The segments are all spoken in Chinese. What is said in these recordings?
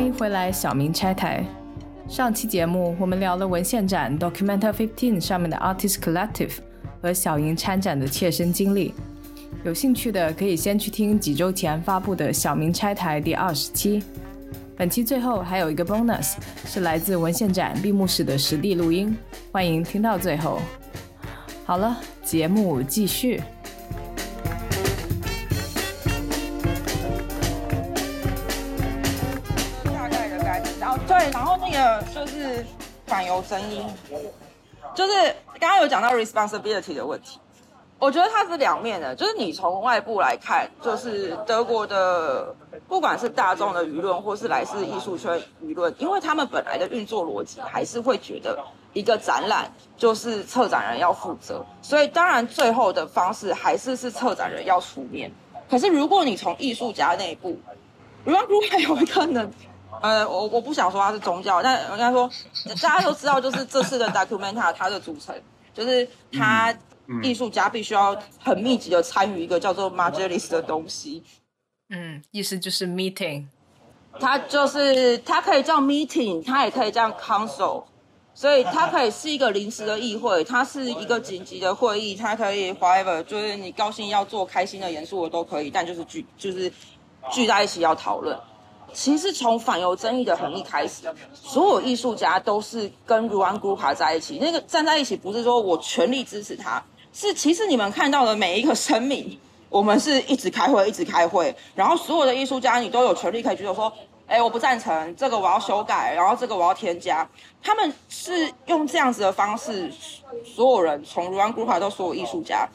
欢迎回来，小明拆台。上期节目我们聊了文献展 Document Fifteen 上面的 Artist Collective 和小莹参展的切身经历。有兴趣的可以先去听几周前发布的小明拆台第二十期。本期最后还有一个 bonus，是来自文献展闭幕式的实地录音，欢迎听到最后。好了，节目继续。反犹争议，就是刚刚有讲到 responsibility 的问题，我觉得它是两面的，就是你从外部来看，就是德国的不管是大众的舆论，或是来自艺术圈舆论，因为他们本来的运作逻辑还是会觉得一个展览就是策展人要负责，所以当然最后的方式还是是策展人要出面。可是如果你从艺术家内部，如果如果有一个能，呃，我我不想说它是宗教，但应该说大家都知道，就是这次的 Documenta 它的组成，就是他艺术家必须要很密集的参与一个叫做 Majelis 的东西，嗯，意思就是 meeting。它就是它可以叫 meeting，它也可以叫 council，所以它可以是一个临时的议会，它是一个紧急的会议，它可以 whatever，就是你高兴要做、开心的、严肃的都可以，但就是聚就是聚在一起要讨论。其实从反犹争议的很一开始，所有艺术家都是跟卢安古卡在一起。那个站在一起不是说我全力支持他，是其实你们看到的每一个声明，我们是一直开会，一直开会，然后所有的艺术家你都有权利可以举手说，哎，我不赞成这个，我要修改，然后这个我要添加。他们是用这样子的方式，所有人从卢安古卡到所有艺术家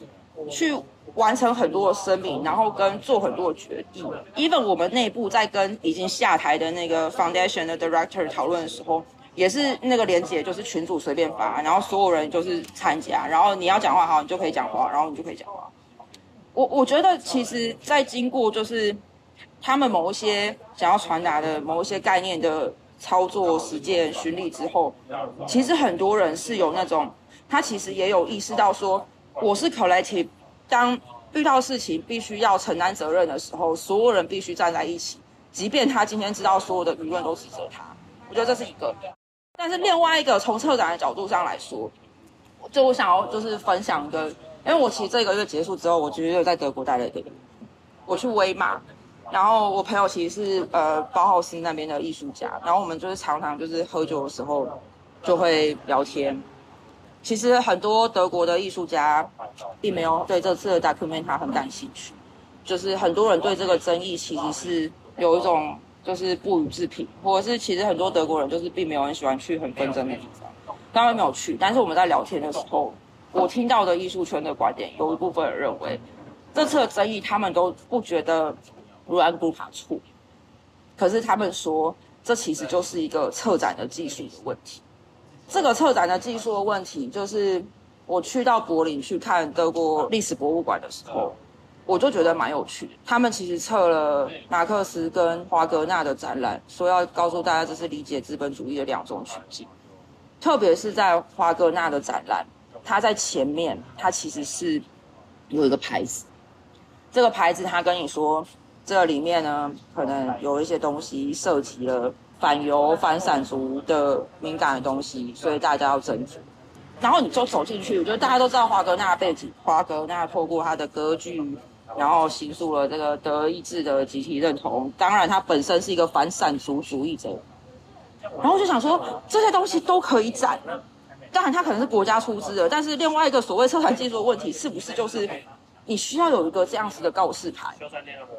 去。完成很多的声明，然后跟做很多的决定。even 我们内部在跟已经下台的那个 foundation 的 director 讨论的时候，也是那个连接就是群主随便发，然后所有人就是参加，然后你要讲话好，你就可以讲话，然后你就可以讲话。我我觉得其实，在经过就是他们某一些想要传达的某一些概念的操作实践巡礼之后，其实很多人是有那种，他其实也有意识到说，我是 collective。当遇到事情必须要承担责任的时候，所有人必须站在一起，即便他今天知道所有的舆论都指责他。我觉得这是一个。但是另外一个，从策展的角度上来说，就我想要就是分享一个，因为我其实这个月结束之后，我其实又在德国待了一个月，我去威马，然后我朋友其实是呃包豪斯那边的艺术家，然后我们就是常常就是喝酒的时候就会聊天。其实很多德国的艺术家并没有对这次的 Documenta 很感兴趣，就是很多人对这个争议其实是有一种就是不予置评，或者是其实很多德国人就是并没有很喜欢去很纷争的地方，当然没有去。但是我们在聊天的时候，我听到的艺术圈的观点，有一部分人认为这次的争议他们都不觉得卢安布卡错，可是他们说这其实就是一个策展的技术的问题。这个策展的技术的问题，就是我去到柏林去看德国历史博物馆的时候，我就觉得蛮有趣的。他们其实测了马克思跟华格纳的展览，说要告诉大家这是理解资本主义的两种取径。特别是在华格纳的展览，它在前面，它其实是有一个牌子。这个牌子他跟你说，这里面呢可能有一些东西涉及了。反犹反散族的敏感的东西，所以大家要斟酌。然后你就走进去，我觉得大家都知道华格纳的背景。华格纳透过他的歌剧，然后形塑了这个德意志的集体认同。当然，他本身是一个反散族主义者。然后就想说，这些东西都可以展。当然，他可能是国家出资的，但是另外一个所谓策展技术的问题，是不是就是？你需要有一个这样子的告示牌。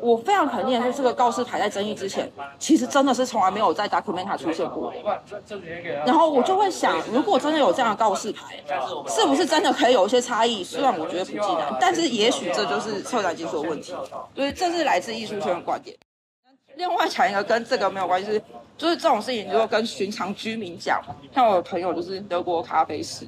我非常肯定就是，这个告示牌在争议之前，其实真的是从来没有在 Documenta 出现过。然后我就会想，如果真的有这样的告示牌，是不是真的可以有一些差异？虽然我觉得不尽然，但是也许这就是策展技术的问题。所以这是来自艺术圈的观点。另外讲一个跟这个没有关系，是就是这种事情，如果跟寻常居民讲，像我的朋友就是德国咖啡师，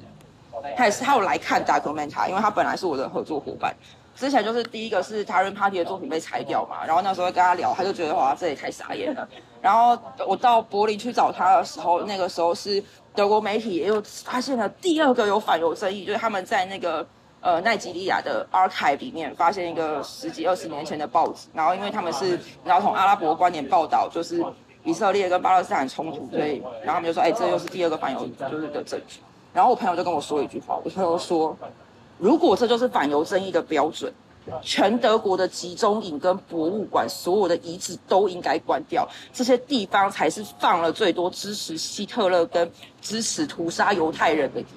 他也是他有来看 Documenta，因为他本来是我的合作伙伴。之前就是第一个是 t a r n Party 的作品被裁掉嘛，然后那时候跟他聊，他就觉得哇，这也太傻眼了。然后我到柏林去找他的时候，那个时候是德国媒体也有发现了第二个有反犹争议，就是他们在那个呃奈吉利亚的 archive 里面发现一个十几二十年前的报纸，然后因为他们是然后从阿拉伯观点报道，就是以色列跟巴勒斯坦冲突，所以然后他们就说，哎，这又是第二个反犹就是的证据。然后我朋友就跟我说一句话，我朋友说，如果这就是反犹争议的标准。全德国的集中营跟博物馆，所有的遗址都应该关掉。这些地方才是放了最多支持希特勒跟支持屠杀犹太人的地。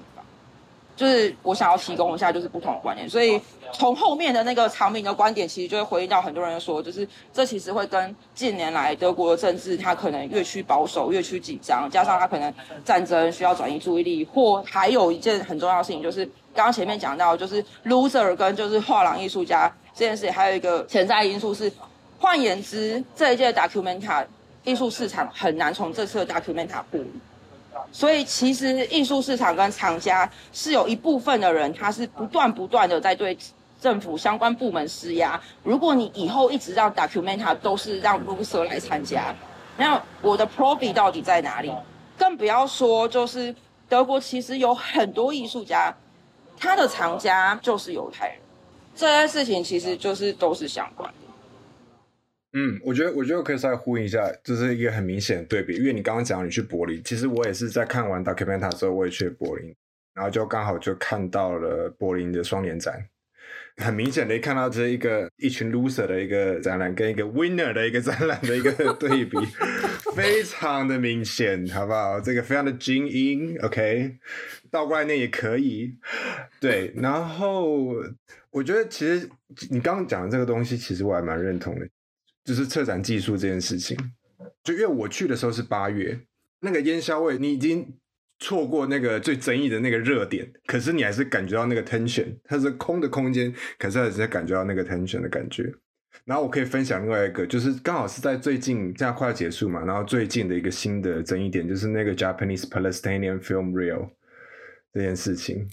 就是我想要提供一下，就是不同的观点。所以从后面的那个长明的观点，其实就会回应到很多人说，就是这其实会跟近年来德国的政治，它可能越趋保守、越趋紧张，加上它可能战争需要转移注意力，或还有一件很重要的事情就是。刚刚前面讲到，就是 loser 跟就是画廊艺术家这件事，还有一个潜在因素是，换言之，这一届 documenta 艺术市场很难从这次的 documenta 获利。所以其实艺术市场跟厂家是有一部分的人，他是不断不断的在对政府相关部门施压。如果你以后一直让 documenta 都是让 loser 来参加，那我的 profit 到底在哪里？更不要说就是德国其实有很多艺术家。他的藏家就是犹太人，这件事情其实就是都是相关。嗯，我觉得我觉得可以再呼应一下，就是一个很明显的对比。因为你刚刚讲你去柏林，其实我也是在看完 Documenta 之后，我也去柏林，然后就刚好就看到了柏林的双年展。很明显的看到这一个一群 loser 的一个展览，跟一个 winner 的一个展览的一个 对比，非常的明显，好不好？这个非常的精英，OK，倒过来念也可以。对，然后我觉得其实你刚刚讲的这个东西，其实我还蛮认同的，就是策展技术这件事情。就因为我去的时候是八月，那个烟消味，你已经。错过那个最争议的那个热点，可是你还是感觉到那个 tension，它是空的空间，可是还是感觉到那个 tension 的感觉。然后我可以分享另外一个，就是刚好是在最近，这样快要结束嘛，然后最近的一个新的争议点，就是那个 Japanese Palestinian Film Reel 这件事情。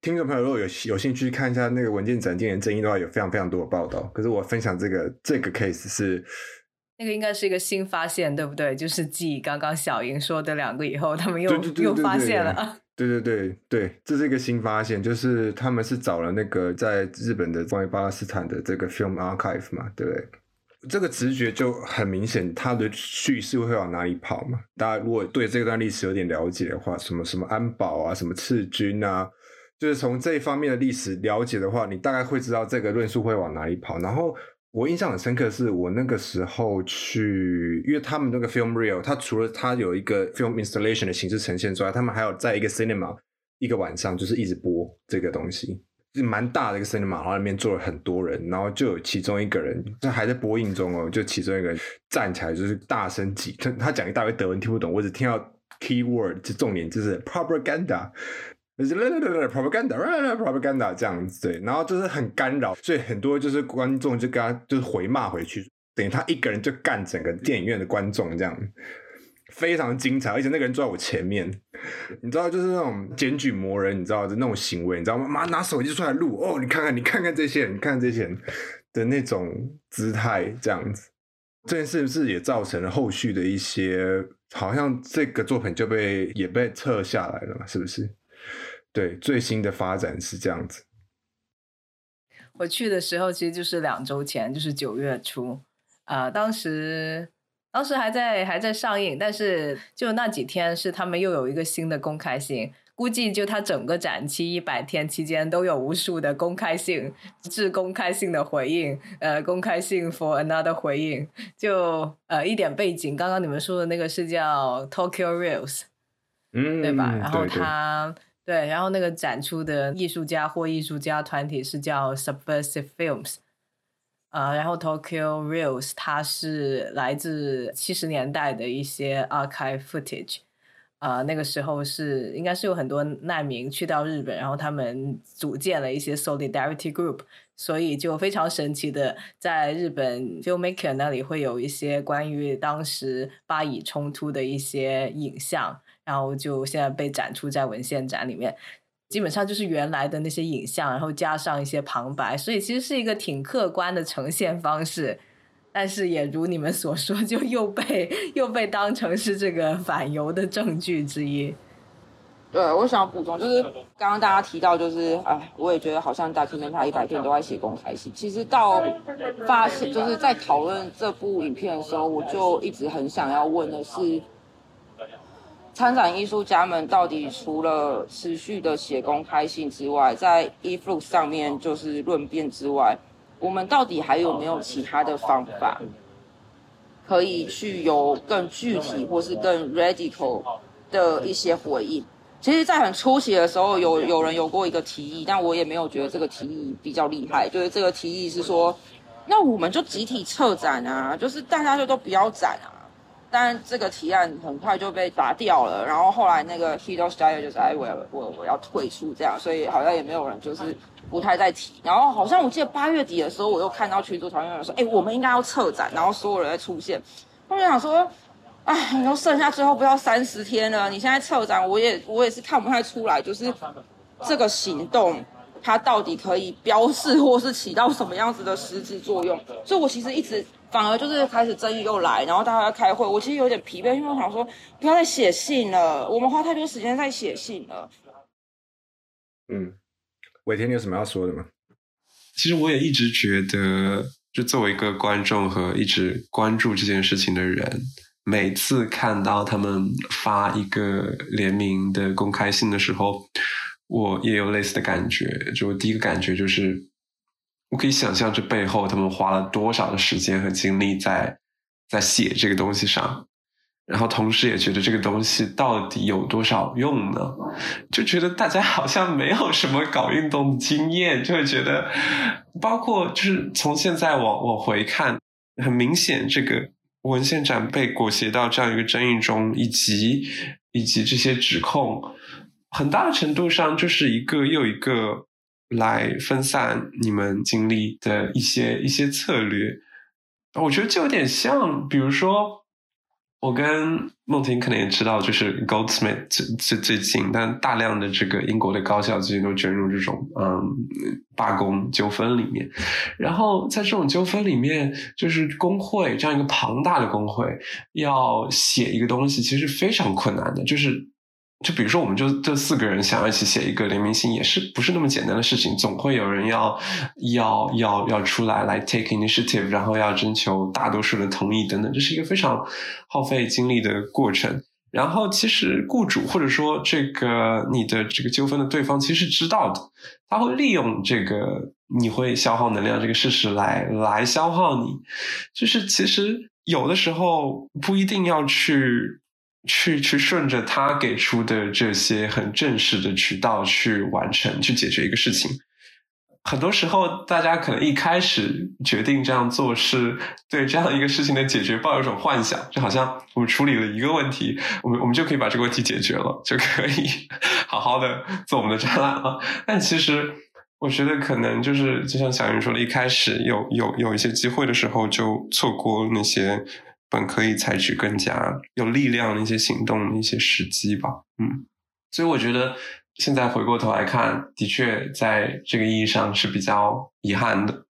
听众朋友如果有有兴趣看一下那个文件展今年争议的话，有非常非常多的报道。可是我分享这个这个 case 是。那个应该是一个新发现，对不对？就是继刚刚小莹说的两个以后，他们又又发现了。对对对对，这是一个新发现，就是他们是找了那个在日本的关于巴勒斯坦的这个 film archive 嘛，对不对？这个直觉就很明显，它的叙事会往哪里跑嘛？大家如果对这段历史有点了解的话，什么什么安保啊，什么赤军啊，就是从这一方面的历史了解的话，你大概会知道这个论述会往哪里跑，然后。我印象很深刻，是我那个时候去，因为他们那个 film reel，它除了它有一个 film installation 的形式呈现之外，他们还有在一个 cinema 一个晚上，就是一直播这个东西，就蛮大的一个 cinema，然后里面坐了很多人，然后就有其中一个人，就还在播映中哦，就其中一个人站起来就是大声挤，他他讲一大堆德文听不懂，我只听到 key word，就重点就是 propaganda。就是 propaganda，propaganda 这样子对，然后就是很干扰，所以很多就是观众就跟他就是回骂回去，等于他一个人就干整个电影院的观众这样，非常精彩，而且那个人坐在我前面，你知道就是那种检举魔人，你知道的那种行为，你知道吗？妈拿手机出来录哦，你看看，你看看这些人，你看这些人的那种姿态这样子，这件事不是也造成了后续的一些，好像这个作品就被也被撤下来了嘛，是不是？对，最新的发展是这样子。我去的时候其实就是两周前，就是九月初，啊，当时当时还在还在上映，但是就那几天是他们又有一个新的公开性，估计就它整个展期一百天期间都有无数的公开性、致公开性的回应，呃，公开性 for another 回应，就呃一点背景，刚刚你们说的那个是叫 Tokyo Reels，嗯，对吧？然后它。对，然后那个展出的艺术家或艺术家团体是叫 Subversive Films，呃，然后 Tokyo Reels 它是来自七十年代的一些 archive footage，呃，那个时候是应该是有很多难民去到日本，然后他们组建了一些 solidarity group，所以就非常神奇的在日本 filmmaker 那里会有一些关于当时巴以冲突的一些影像。然后就现在被展出在文献展里面，基本上就是原来的那些影像，然后加上一些旁白，所以其实是一个挺客观的呈现方式。但是也如你们所说，就又被又被当成是这个反犹的证据之一。对，我想补充，就是刚刚大家提到，就是哎，我也觉得好像大前面他一百天都在写公开信。其实到发现，就是在讨论这部影片的时候，我就一直很想要问的是，参展艺术家们到底除了持续的写公开信之外，在 eFlux 上面就是论辩之外，我们到底还有没有其他的方法，可以去有更具体或是更 radical 的一些回应？其实，在很初期的时候，有有人有过一个提议，但我也没有觉得这个提议比较厉害。就是这个提议是说，那我们就集体撤展啊，就是大家就都不要展啊。但这个提案很快就被打掉了。然后后来那个 Hido s t y l e 就是哎，我我我要退出这样，所以好像也没有人就是不太在提。然后好像我记得八月底的时候，我又看到群组讨论说，哎，我们应该要撤展，然后所有人在出现。我就想说。哎，你都剩下最后不要三十天了，你现在撤展，我也我也是看不太出来，就是这个行动它到底可以标示或是起到什么样子的实质作用。所以我其实一直反而就是开始争议又来，然后大家开会，我其实有点疲惫，因为我想说不要再写信了，我们花太多时间在写信了。嗯，伟天，你有什么要说的吗？其实我也一直觉得，就作为一个观众和一直关注这件事情的人。每次看到他们发一个联名的公开信的时候，我也有类似的感觉。就第一个感觉就是，我可以想象这背后他们花了多少的时间和精力在在写这个东西上，然后同时也觉得这个东西到底有多少用呢？就觉得大家好像没有什么搞运动的经验，就会觉得，包括就是从现在往往回看，很明显这个。文献展被裹挟到这样一个争议中，以及以及这些指控，很大程度上就是一个又一个来分散你们精力的一些一些策略。我觉得就有点像，比如说。我跟梦婷可能也知道，就是 Goldsmith 最最近，但大量的这个英国的高校最近都卷入这种嗯罢工纠纷里面。然后在这种纠纷里面，就是工会这样一个庞大的工会要写一个东西，其实非常困难的，就是。就比如说，我们就这四个人想要一起写一个联名信，也是不是那么简单的事情。总会有人要要要要出来来 take initiative，然后要征求大多数的同意等等，这是一个非常耗费精力的过程。然后，其实雇主或者说这个你的这个纠纷的对方其实是知道的，他会利用这个你会消耗能量这个事实来来消耗你。就是其实有的时候不一定要去。去去顺着他给出的这些很正式的渠道去完成去解决一个事情，很多时候大家可能一开始决定这样做是对这样一个事情的解决抱有一种幻想，就好像我们处理了一个问题，我们我们就可以把这个问题解决了，就可以好好的做我们的展览了。但其实我觉得可能就是就像小云说的，一开始有有有一些机会的时候就错过那些。可以采取更加有力量的一些行动的一些时机吧，嗯，所以我觉得现在回过头来看，的确在这个意义上是比较遗憾的。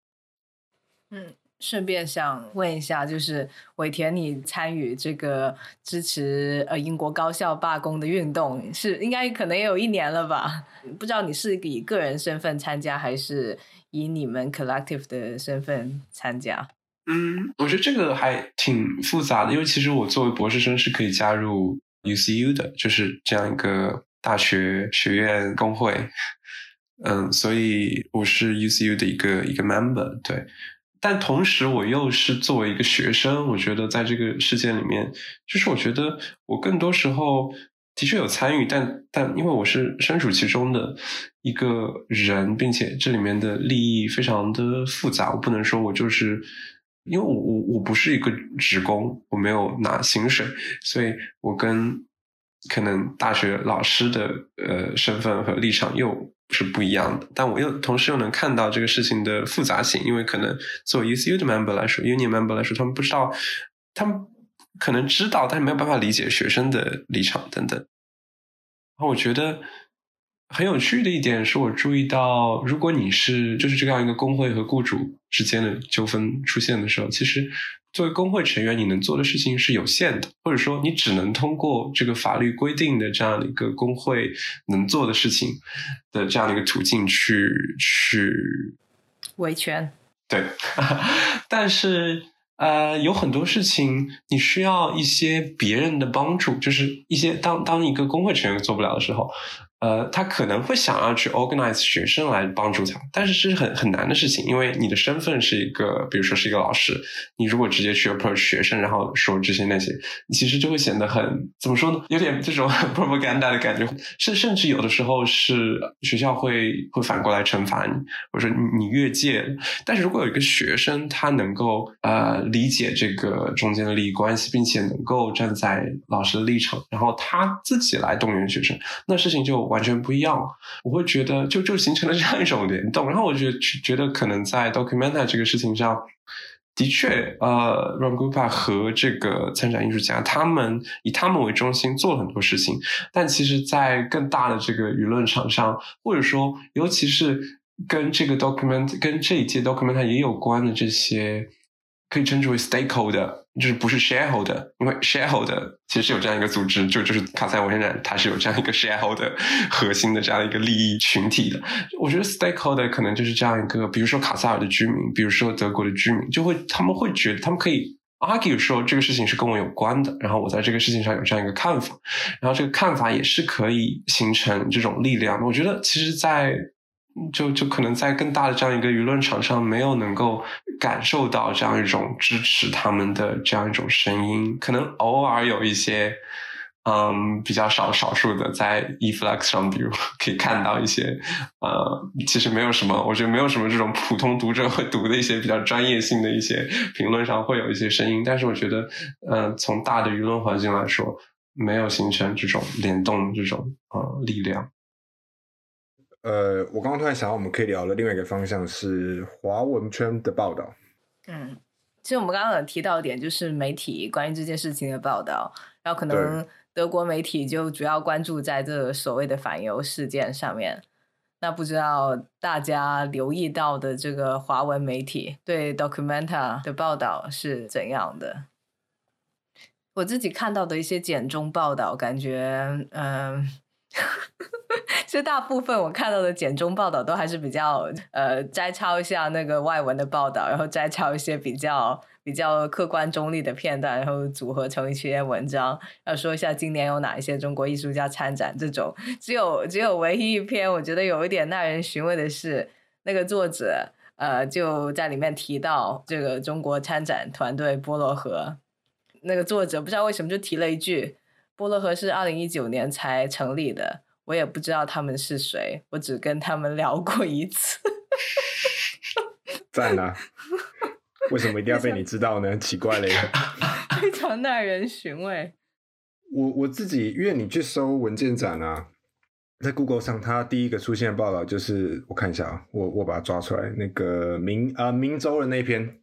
嗯，顺便想问一下，就是尾田，你参与这个支持呃英国高校罢工的运动，是应该可能也有一年了吧？不知道你是以个人身份参加，还是以你们 collective 的身份参加？嗯，我觉得这个还挺复杂的，因为其实我作为博士生是可以加入 UCU 的，就是这样一个大学学院工会。嗯，所以我是 UCU 的一个一个 member，对。但同时我又是作为一个学生，我觉得在这个事件里面，就是我觉得我更多时候的确有参与，但但因为我是身处其中的一个人，并且这里面的利益非常的复杂，我不能说我就是。因为我我我不是一个职工，我没有拿薪水，所以我跟可能大学老师的呃身份和立场又是不一样的。但我又同时又能看到这个事情的复杂性，因为可能作为 UCU 的 member 来说，Union member 来说，他们不知道，他们可能知道，但是没有办法理解学生的立场等等。然后我觉得。很有趣的一点是我注意到，如果你是就是这样一个工会和雇主之间的纠纷出现的时候，其实作为工会成员，你能做的事情是有限的，或者说你只能通过这个法律规定的这样的一个工会能做的事情的这样的一个途径去去维权。对，但是呃，有很多事情你需要一些别人的帮助，就是一些当当一个工会成员做不了的时候。呃，他可能会想要去 organize 学生来帮助他，但是这是很很难的事情，因为你的身份是一个，比如说是一个老师，你如果直接去 approach 学生，然后说这些那些，其实就会显得很怎么说呢？有点这种 propaganda 的感觉，甚甚至有的时候是学校会会反过来惩罚你，或者说你越界。但是如果有一个学生他能够呃理解这个中间的利益关系，并且能够站在老师的立场，然后他自己来动员学生，那事情就。完全不一样，我会觉得就就形成了这样一种联动，然后我觉觉得可能在 Documenta 这个事情上，的确，呃，Rangupa 和这个参展艺术家他们以他们为中心做了很多事情，但其实，在更大的这个舆论场上，或者说，尤其是跟这个 Document 跟这一届 Documenta 也有关的这些。可以称之为 stakeholder，就是不是 shareholder，因为 shareholder 其实是有这样一个组织，就就是卡塞文献展，它是有这样一个 shareholder 核心的这样一个利益群体的。我觉得 stakeholder 可能就是这样一个，比如说卡塞尔的居民，比如说德国的居民，就会他们会觉得他们可以 argue 说这个事情是跟我有关的，然后我在这个事情上有这样一个看法，然后这个看法也是可以形成这种力量。我觉得其实，在就就可能在更大的这样一个舆论场上，没有能够感受到这样一种支持他们的这样一种声音，可能偶尔有一些，嗯，比较少少数的在 eFlux 上，比如 可以看到一些，呃，其实没有什么，我觉得没有什么这种普通读者会读的一些比较专业性的一些评论上会有一些声音，但是我觉得，嗯，从大的舆论环境来说，没有形成这种联动这种呃力量。呃，我刚刚突然想到，我们可以聊的另外一个方向是华文圈的报道。嗯，其实我们刚刚有提到一点，就是媒体关于这件事情的报道，然后可能德国媒体就主要关注在这所谓的反犹事件上面。那不知道大家留意到的这个华文媒体对 Documenta 的报道是怎样的？我自己看到的一些简中报道，感觉嗯。其实大部分我看到的简中报道都还是比较呃摘抄一下那个外文的报道，然后摘抄一些比较比较客观中立的片段，然后组合成一些文章，要说一下今年有哪一些中国艺术家参展。这种只有只有唯一一篇我觉得有一点耐人寻味的是，那个作者呃就在里面提到这个中国参展团队波罗河，那个作者不知道为什么就提了一句。波罗河是二零一九年才成立的，我也不知道他们是谁，我只跟他们聊过一次。赞啊！为什么一定要被你知道呢？奇怪了，非常耐人寻味。我我自己，因为你去搜文件展啊，在 Google 上，它第一个出现的报道就是我看一下啊，我我把它抓出来，那个明啊明州的那篇。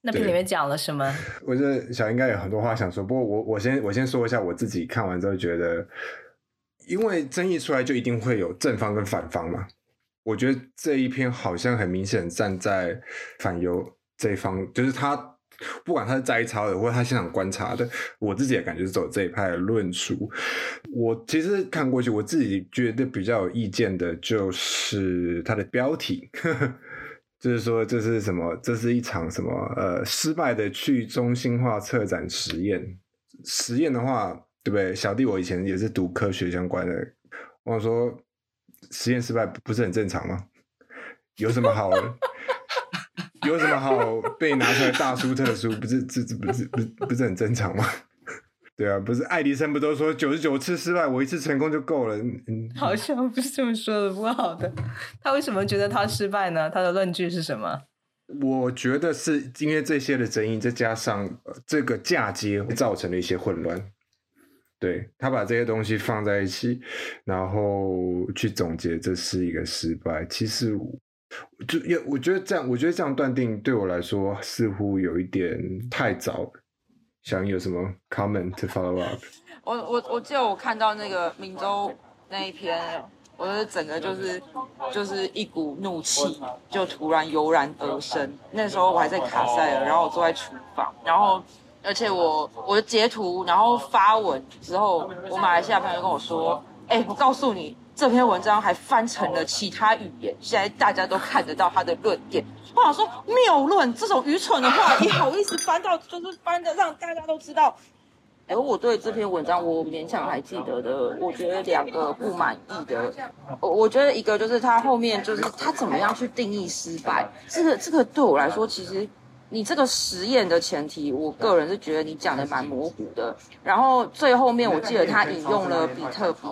那篇里面讲了什么？我觉得小应该有很多话想说，不过我我先我先说一下我自己看完之后觉得，因为争议出来就一定会有正方跟反方嘛。我觉得这一篇好像很明显站在反犹这一方，就是他不管他是摘抄的或者他现场观察的，我自己也感觉是走这一派的论述。我其实看过去，我自己觉得比较有意见的就是他的标题。就是说，这是什么？这是一场什么？呃，失败的去中心化策展实验。实验的话，对不对？小弟我以前也是读科学相关的。我说，实验失败不是很正常吗？有什么好？有什么好被拿出来大书特书？不是这这不是不是不是很正常吗？对啊，不是爱迪生不都说九十九次失败，我一次成功就够了？嗯，好像不是这么说的，不好的。他为什么觉得他失败呢？他的论据是什么？我觉得是因为这些的争议，再加上这个嫁接，造成了一些混乱。对他把这些东西放在一起，然后去总结这是一个失败。其实，就也我觉得这样，我觉得这样断定对我来说似乎有一点太早。想有什么 comment to follow up？我我我记得我看到那个明州那一篇，我的整个就是就是一股怒气就突然油然而生。那时候我还在卡塞尔，然后我坐在厨房，然后而且我我截图，然后发文之后，我马来西亚朋友跟我说：“哎，我告诉你，这篇文章还翻成了其他语言，现在大家都看得到他的论点。”我想说，谬论这种愚蠢的话，也好意思翻到，就是翻的让大家都知道。哎，我对这篇文章我勉强还记得的，我觉得两个不满意的，我我觉得一个就是他后面就是他怎么样去定义失败，这个这个对我来说，其实你这个实验的前提，我个人是觉得你讲的蛮模糊的。然后最后面我记得他引用了比特币，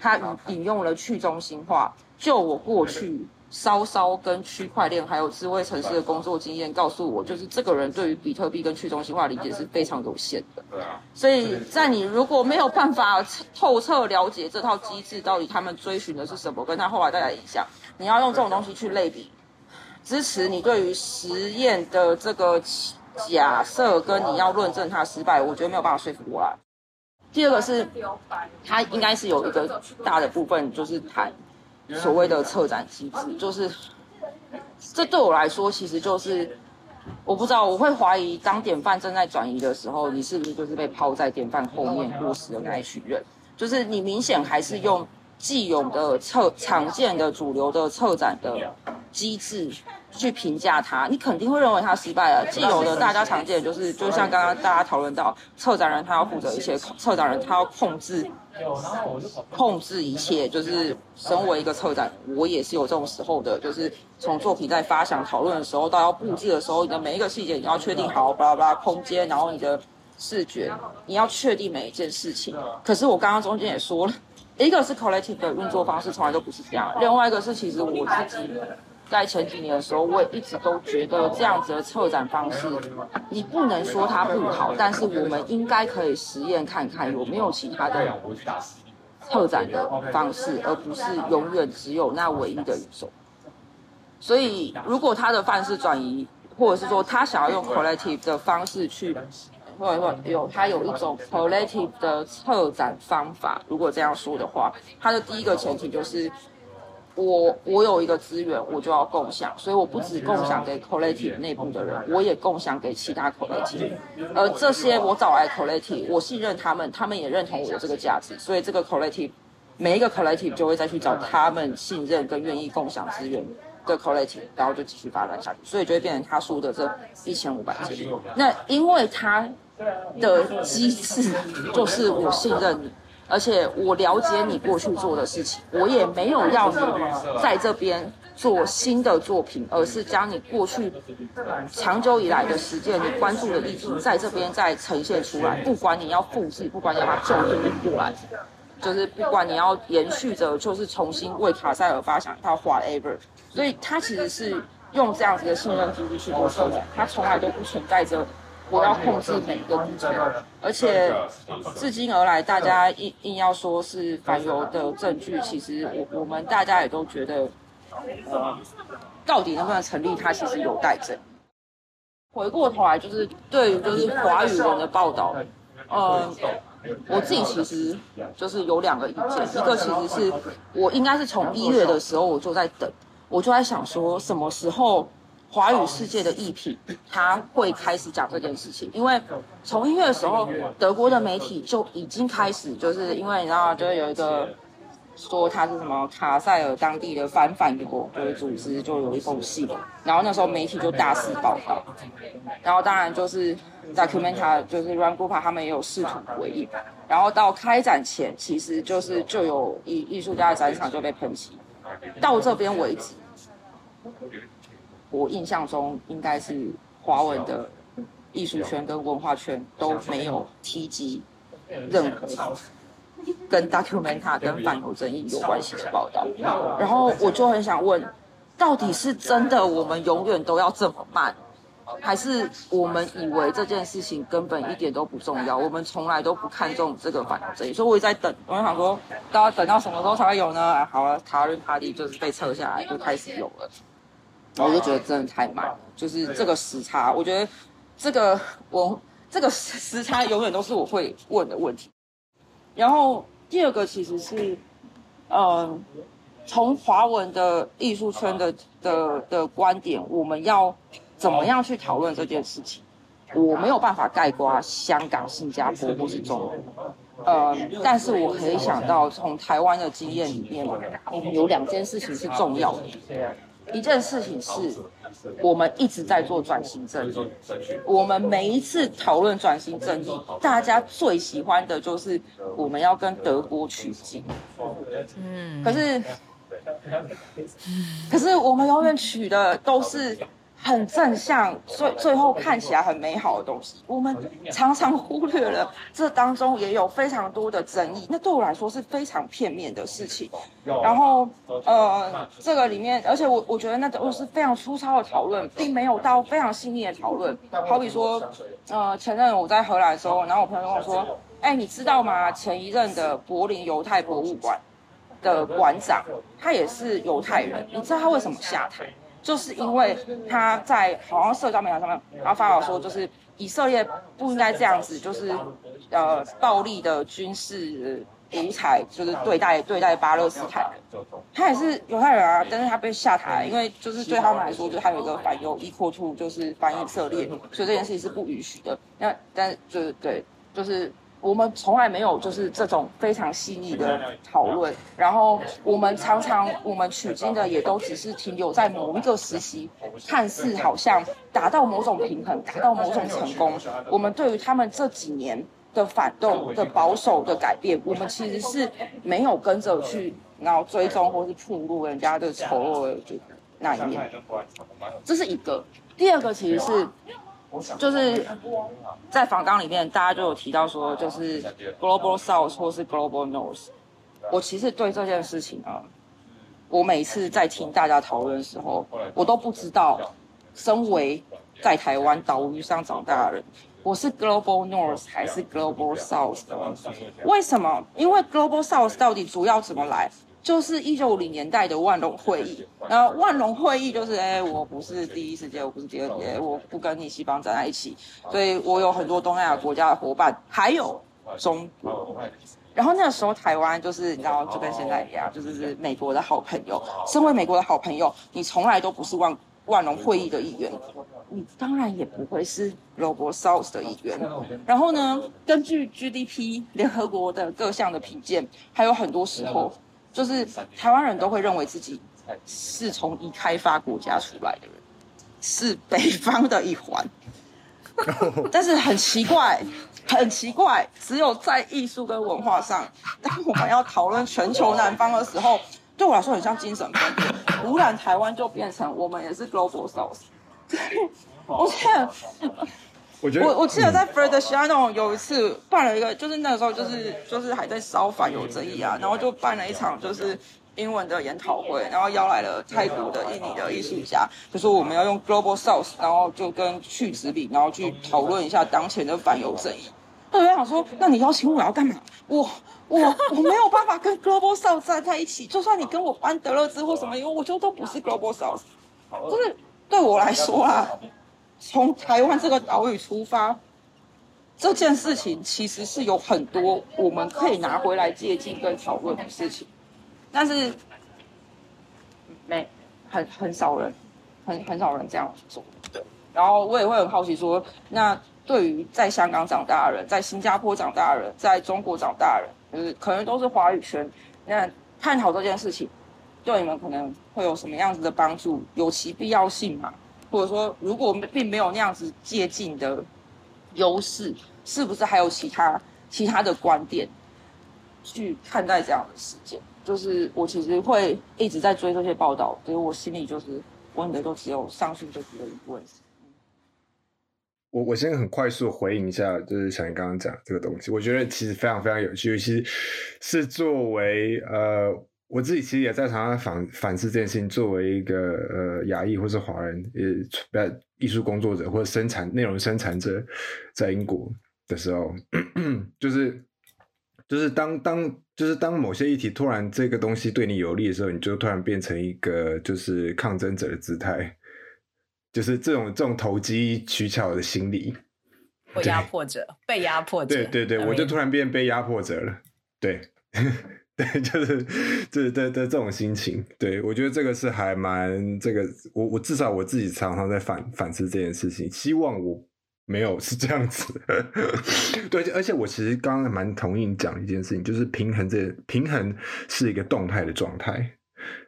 他引用了去中心化，就我过去。稍稍跟区块链还有智慧城市的工作经验告诉我，就是这个人对于比特币跟去中心化理解是非常有限的。所以在你如果没有办法透彻了解这套机制到底他们追寻的是什么，跟他后来带来影响，你要用这种东西去类比，支持你对于实验的这个假设，跟你要论证它失败，我觉得没有办法说服过来。第二个是，它应该是有一个大的部分就是谈。所谓的策展机制，就是这对我来说，其实就是我不知道，我会怀疑，当典范正在转移的时候，你是不是就是被抛在典范后面过时的那一群人？就是你明显还是用既有的策常见的主流的策展的机制。去评价他，你肯定会认为他失败了。既有的大家常见就是，就像刚刚大家讨论到，策展人他要负责一些，策展人他要控制，控制一切。就是身为一个策展，我也是有这种时候的，就是从作品在发想讨论的时候，到要布置的时候，你的每一个细节你要确定好，巴拉巴拉空间，然后你的视觉，你要确定每一件事情。可是我刚刚中间也说了，一个是 collective 的运作方式从来都不是这样，另外一个是其实我自己。在前几年的时候，我也一直都觉得这样子的策展方式，你不能说它不好，但是我们应该可以实验看看有没有其他的策展的方式，而不是永远只有那唯一的一种。所以，如果他的范式转移，或者是说他想要用 collective 的方式去，或者说有他有一种 collective 的策展方法，如果这样说的话，他的第一个前提就是。我我有一个资源，我就要共享，所以我不只共享给 collective 内部的人，我也共享给其他 collective。而这些我找来 collective，我信任他们，他们也认同我这个价值，所以这个 collective 每一个 collective 就会再去找他们信任跟愿意共享资源的 collective，然后就继续发展下去，所以就会变成他输的这一千五百件。那因为他的机制就是我信任你。而且我了解你过去做的事情，我也没有要你在这边做新的作品，而是将你过去长久以来的实践、你关注的议题，在这边再呈现出来。不管你要复制，不管你要把旧作品过来，就是不管你要延续着，就是重新为卡塞尔发想一套画 ever。所以他其实是用这样子的信任机制去做策展，他从来都不存在着。我要控制每一个部件，而且至今而来，大家硬硬要说是反犹的证据，其实我我们大家也都觉得，呃，到底能不能成立，它其实有待证。回过头来，就是对于就是华语文的报道，呃，我自己其实就是有两个意见，一个其实是我应该是从一月的时候我就在等，我就在想说什么时候。华语世界的艺品，他会开始讲这件事情，因为从一月的时候，德国的媒体就已经开始，就是因为你知道，就是有一个说他是什么卡塞尔当地的反反国就是组织，就有一封信，然后那时候媒体就大肆报道，然后当然就是 Documenta 就是 Run g u p a 他们也有试图回应，然后到开展前，其实就是就有艺艺术家的展场就被喷漆，到这边为止。我印象中应该是华文的艺术圈跟文化圈都没有提及任何跟 Documenta 跟反犹争议有关系的报道。然后我就很想问，到底是真的我们永远都要这么慢，还是我们以为这件事情根本一点都不重要？我们从来都不看重这个反犹争议，所以我也在等。我想说，大家等到什么时候才会有呢？好了，塔伦帕蒂就是被撤下来，就开始有了。然后我就觉得真的太慢了，就是这个时差，我觉得这个我这个时差永远都是我会问的问题。然后第二个其实是，嗯，从华文的艺术圈的的的观点，我们要怎么样去讨论这件事情？我没有办法概括香港、新加坡或是中国，呃，但是我可以想到从台湾的经验里面，有两件事情是重要的。一件事情是，我们一直在做转型正义。我们每一次讨论转型正义，大家最喜欢的就是我们要跟德国取经。嗯，可是，可是我们永远取的都是。很正向，最最后看起来很美好的东西，我们常常忽略了这当中也有非常多的争议。那对我来说是非常片面的事情。然后，呃，这个里面，而且我我觉得那都是非常粗糙的讨论，并没有到非常细腻的讨论。好比说，呃，前任我在荷兰的时候，然后我朋友跟我说：“哎，你知道吗？前一任的柏林犹太博物馆的馆长，他也是犹太人。你知道他为什么下台？”就是因为他在好像社交媒体上面，然后发表说，就是以色列不应该这样子，就是呃暴力的军事独裁，就是对待对待巴勒斯坦人。他也是犹太人啊，但是他被下台，因为就是对他们来说，就他有一个反犹 equal to，就是反以色列，所以这件事情是不允许的。那但就是对，就是。我们从来没有就是这种非常细腻的讨论，然后我们常常我们取经的也都只是停留在某一个时期，看似好像达到某种平衡，达到某种成功。我们对于他们这几年的反动的保守的改变，我们其实是没有跟着去然后追踪或是铺路人家的丑恶就那一面。这是一个，第二个其实是。就是在访纲里面，大家就有提到说，就是 global south 或是 global north。我其实对这件事情啊，我每次在听大家讨论的时候，我都不知道，身为在台湾岛屿上长大的人，我是 global north 还是 global south？为什么？因为 global south 到底主要怎么来？就是一九五零年代的万隆会议，然后万隆会议就是，哎，我不是第一世界，我不是第二界，我不跟你西方站在一起，所以我有很多东南亚国家的伙伴，还有中国。然后那个时候台湾就是，你知道，就跟现在一样，就是是美国的好朋友。身为美国的好朋友，你从来都不是万万隆会议的一员，你当然也不会是 Global South 的一员。然后呢，根据 GDP 联合国的各项的评鉴，还有很多时候。就是台湾人都会认为自己是从已开发国家出来的人，是北方的一环。但是很奇怪，很奇怪，只有在艺术跟文化上，当我们要讨论全球南方的时候，对我来说很像精神分裂。突然台湾就变成我们也是 global south。我天！我我记得在 Fred s h a n o 有一次办了一个，就是那个时候就是就是还在烧反犹争议啊，然后就办了一场就是英文的研讨会，然后邀来了泰国的、印尼的艺术家，就说我们要用 Global South，然后就跟去殖比，然后去讨论一下当前的反犹争议。那我想说，那你邀请我要干嘛？我我我没有办法跟 Global South 站在一起，就算你跟我班德勒兹或什么，因为我就都不是 Global South，就是对我来说啊。从台湾这个岛屿出发，这件事情其实是有很多我们可以拿回来借鉴跟讨论的事情，但是没很很少人，很很少人这样做。对，然后我也会很好奇说，那对于在香港长大的人，在新加坡长大的人，在中国长大的人，就是可能都是华语圈，那探讨这件事情，对你们可能会有什么样子的帮助？有其必要性吗？或者说，如果并没有那样子接近的优势，是不是还有其他其他的观点去看待这样的事件？就是我其实会一直在追这些报道，所以我心里就是问的都只有上述这几个问题。我我先很快速回应一下，就是小云刚刚讲这个东西，我觉得其实非常非常有趣，尤其是作为呃。我自己其实也在常常反反思这件事情。作为一个呃亚裔或是华人，呃艺术工作者或者生产内容生产者，在英国的时候，就是就是当当就是当某些议题突然这个东西对你有利的时候，你就突然变成一个就是抗争者的姿态，就是这种这种投机取巧的心理，被压迫者，被压迫者，对对对，我就突然变被压迫者了，对。对，就是这的的这种心情。对我觉得这个是还蛮这个，我我至少我自己常常在反反思这件事情，希望我没有 是这样子。对，而且我其实刚刚蛮同意你讲一件事情，就是平衡这平衡是一个动态的状态。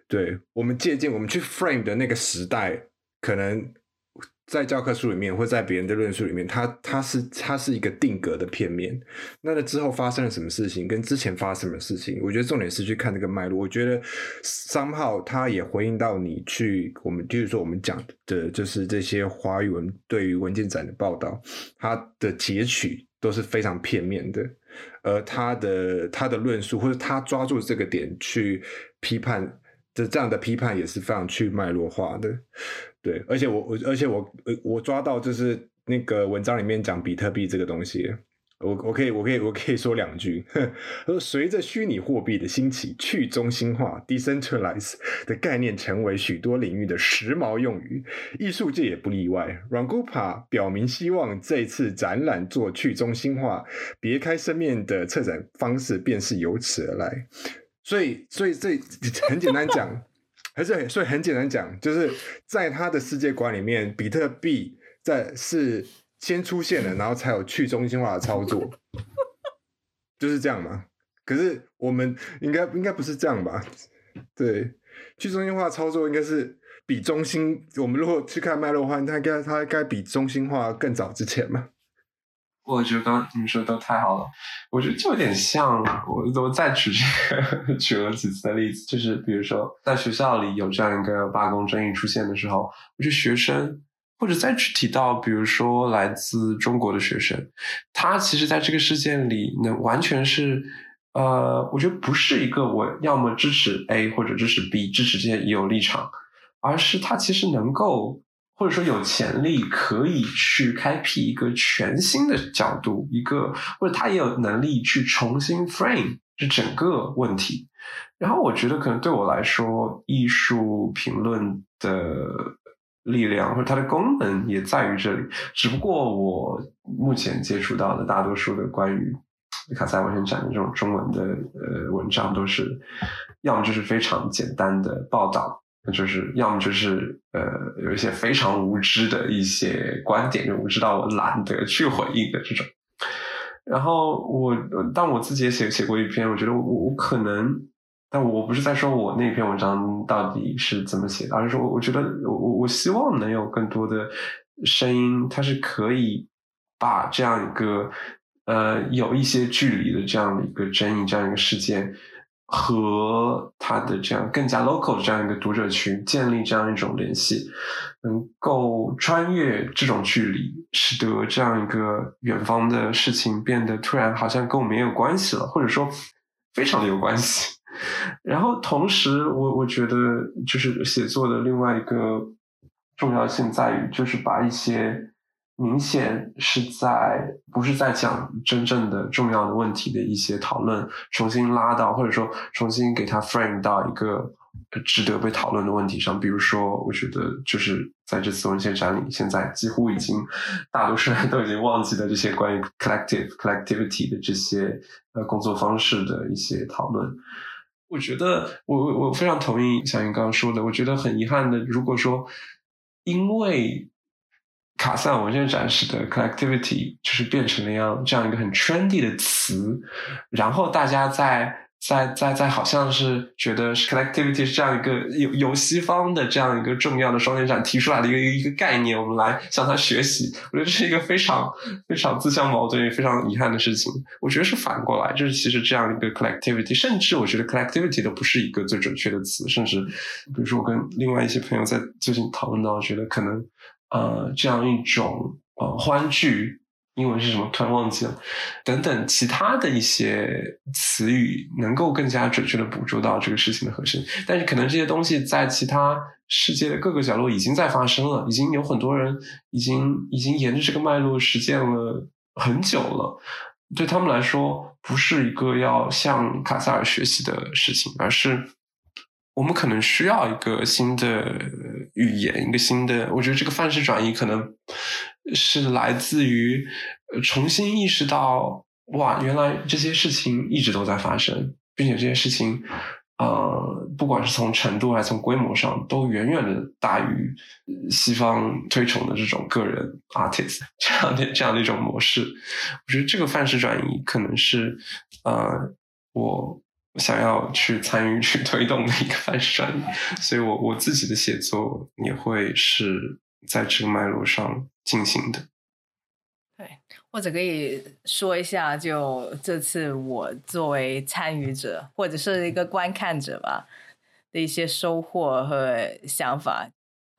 对我们借鉴我们去 frame 的那个时代，可能。在教科书里面，或在别人的论述里面，它它是它是一个定格的片面。那那之后发生了什么事情，跟之前发生什么事情，我觉得重点是去看这个脉络。我觉得三号它也回应到你去我们，就是说我们讲的就是这些华语文对于文件展的报道，它的截取都是非常片面的，而他的他的论述或者他抓住这个点去批判。这这样的批判也是非常去脉络化的，对，而且我我而且我我抓到就是那个文章里面讲比特币这个东西，我我可以我可以我可以说两句，说随着虚拟货币的兴起，去中心化 （decentralize） 的概念成为许多领域的时髦用语，艺术界也不例外。Rangupa 表明希望这次展览做去中心化别开生面的策展方式，便是由此而来。所以，所以这 很简单讲，还是所以很简单讲，就是在他的世界观里面，比特币在是先出现了，然后才有去中心化的操作，就是这样嘛。可是我们应该应该不是这样吧？对，去中心化操作应该是比中心。我们如果去看脉络的话，它该它该比中心化更早之前嘛。我觉得你们说的都太好了，我觉得就有点像我我再举这个 举了几次的例子，就是比如说在学校里有这样一个罢工争议出现的时候，我觉得学生或者再去提到，比如说来自中国的学生，他其实在这个事件里能，完全是呃，我觉得不是一个我要么支持 A 或者支持 B，支持这些也有立场，而是他其实能够。或者说有潜力可以去开辟一个全新的角度，一个或者他也有能力去重新 frame 这整个问题。然后我觉得可能对我来说，艺术评论的力量或者它的功能也在于这里。只不过我目前接触到的大多数的关于卡塞文献展的这种中文的呃文章，都是要么就是非常简单的报道。就是要么就是呃有一些非常无知的一些观点，就无知到我懒得去回应的这种。然后我但我自己也写写过一篇，我觉得我我可能，但我不是在说我那篇文章到底是怎么写的，而是说我觉得我我我希望能有更多的声音，它是可以把这样一个呃有一些距离的这样的一个争议，这样一个事件。和他的这样更加 local 的这样一个读者群建立这样一种联系，能够穿越这种距离，使得这样一个远方的事情变得突然好像跟我们也有关系了，或者说非常的有关系。然后同时，我我觉得就是写作的另外一个重要性在于，就是把一些。明显是在不是在讲真正的重要的问题的一些讨论，重新拉到或者说重新给它 frame 到一个值得被讨论的问题上。比如说，我觉得就是在这次文献展里，现在几乎已经大多数人都已经忘记了这些关于 collective collectivity 的这些呃工作方式的一些讨论。我觉得我我我非常同意小云刚刚说的。我觉得很遗憾的，如果说因为卡萨文件展示的 collectivity 就是变成了样这样一个很 trendy 的词，然后大家在在在在好像是觉得 collectivity 是这样一个由由西方的这样一个重要的双年展提出来的一个一个概念，我们来向他学习。我觉得这是一个非常非常自相矛盾也非常遗憾的事情。我觉得是反过来，就是其实这样一个 collectivity，甚至我觉得 collectivity 都不是一个最准确的词，甚至比如说我跟另外一些朋友在最近讨论到，觉得可能。呃，这样一种呃欢聚，英文是什么？突然忘记了。等等，其他的一些词语能够更加准确的捕捉到这个事情的核心，但是可能这些东西在其他世界的各个角落已经在发生了，已经有很多人已经已经沿着这个脉络实践了很久了。对他们来说，不是一个要向卡萨尔学习的事情，而是。我们可能需要一个新的语言，一个新的。我觉得这个范式转移可能是来自于重新意识到，哇，原来这些事情一直都在发生，并且这些事情，呃，不管是从程度还是从规模上，都远远的大于西方推崇的这种个人 artist 这样的这样的一种模式。我觉得这个范式转移可能是呃我想要去参与去推动的一个范式转移，所以我我自己的写作也会是在这个脉络上进行的。对，或者可以说一下，就这次我作为参与者或者是一个观看者吧的一些收获和想法，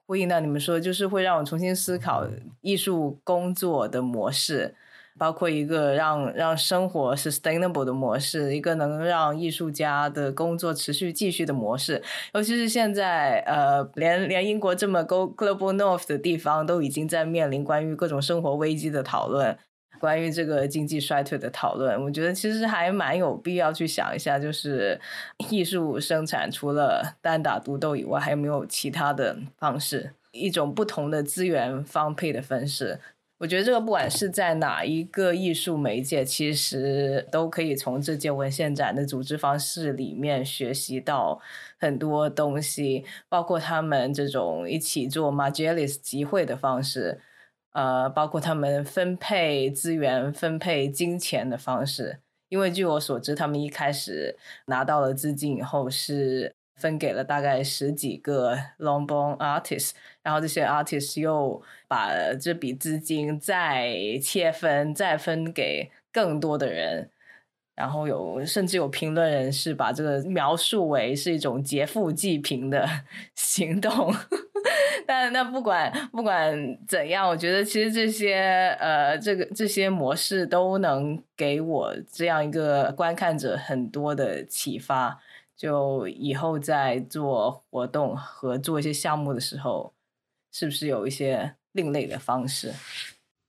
呼应到你们说，就是会让我重新思考艺术工作的模式。包括一个让让生活 sustainable 的模式，一个能让艺术家的工作持续继续的模式，尤其是现在，呃，连连英国这么 go global north 的地方都已经在面临关于各种生活危机的讨论，关于这个经济衰退的讨论。我觉得其实还蛮有必要去想一下，就是 艺术生产除了单打独斗以外，还有没有其他的方式，一种不同的资源方配的方式。我觉得这个不管是在哪一个艺术媒介，其实都可以从这届文献展的组织方式里面学习到很多东西，包括他们这种一起做 Majalis 集会的方式，呃，包括他们分配资源、分配金钱的方式。因为据我所知，他们一开始拿到了资金以后是。分给了大概十几个 Longborn artist，然后这些 artist 又把这笔资金再切分，再分给更多的人，然后有甚至有评论人士把这个描述为是一种劫富济贫的 行动。但那不管不管怎样，我觉得其实这些呃，这个这些模式都能给我这样一个观看者很多的启发。就以后在做活动和做一些项目的时候，是不是有一些另类的方式？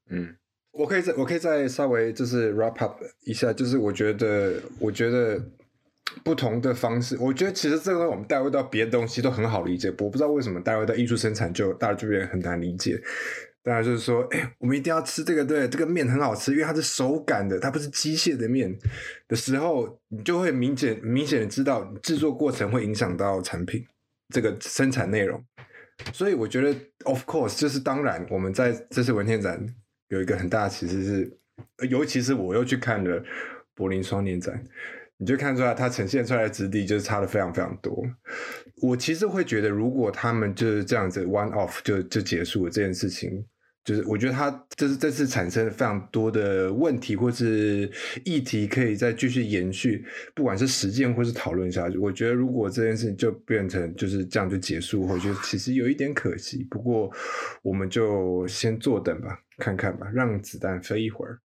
嗯，我可以再我可以再稍微就是 wrap up 一下，就是我觉得我觉得不同的方式，我觉得其实这个我们带入到别的东西都很好理解，我不知道为什么带入到艺术生产就大家就变很难理解。当然就是说，哎，我们一定要吃这个，对，这个面很好吃，因为它是手感的，它不是机械的面的时候，你就会明显明显的知道制作过程会影响到产品这个生产内容。所以我觉得，of course，就是当然，我们在这次文天展有一个很大的其实是，尤其是我又去看了柏林双年展，你就看出来它呈现出来的质地就是差的非常非常多。我其实会觉得，如果他们就是这样子 one off 就就结束了这件事情。就是我觉得他这是这次产生非常多的问题或是议题，可以再继续延续，不管是实践或是讨论下去。我觉得如果这件事情就变成就是这样就结束，我觉得其实有一点可惜。不过我们就先坐等吧，看看吧，让子弹飞一会儿。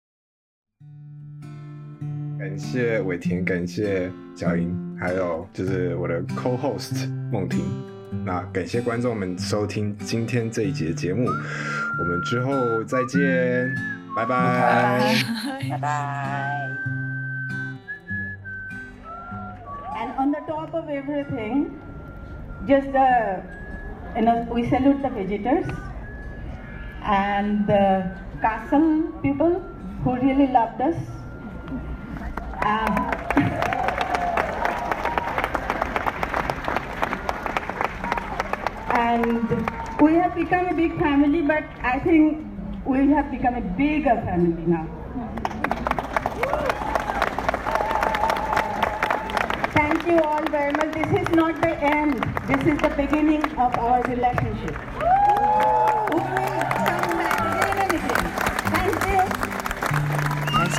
感谢伟田，感谢小英，还有就是我的 co-host 梦婷。那感谢观众们收听今天这一节节目，我们之后再见，拜拜，拜拜。And on the top of everything, just the you know we salute the visitors and the castle people who really loved us. Uh, and we have become a big family, but I think we have become a bigger family now. Thank you all very much. This is not the end. This is the beginning of our relationship.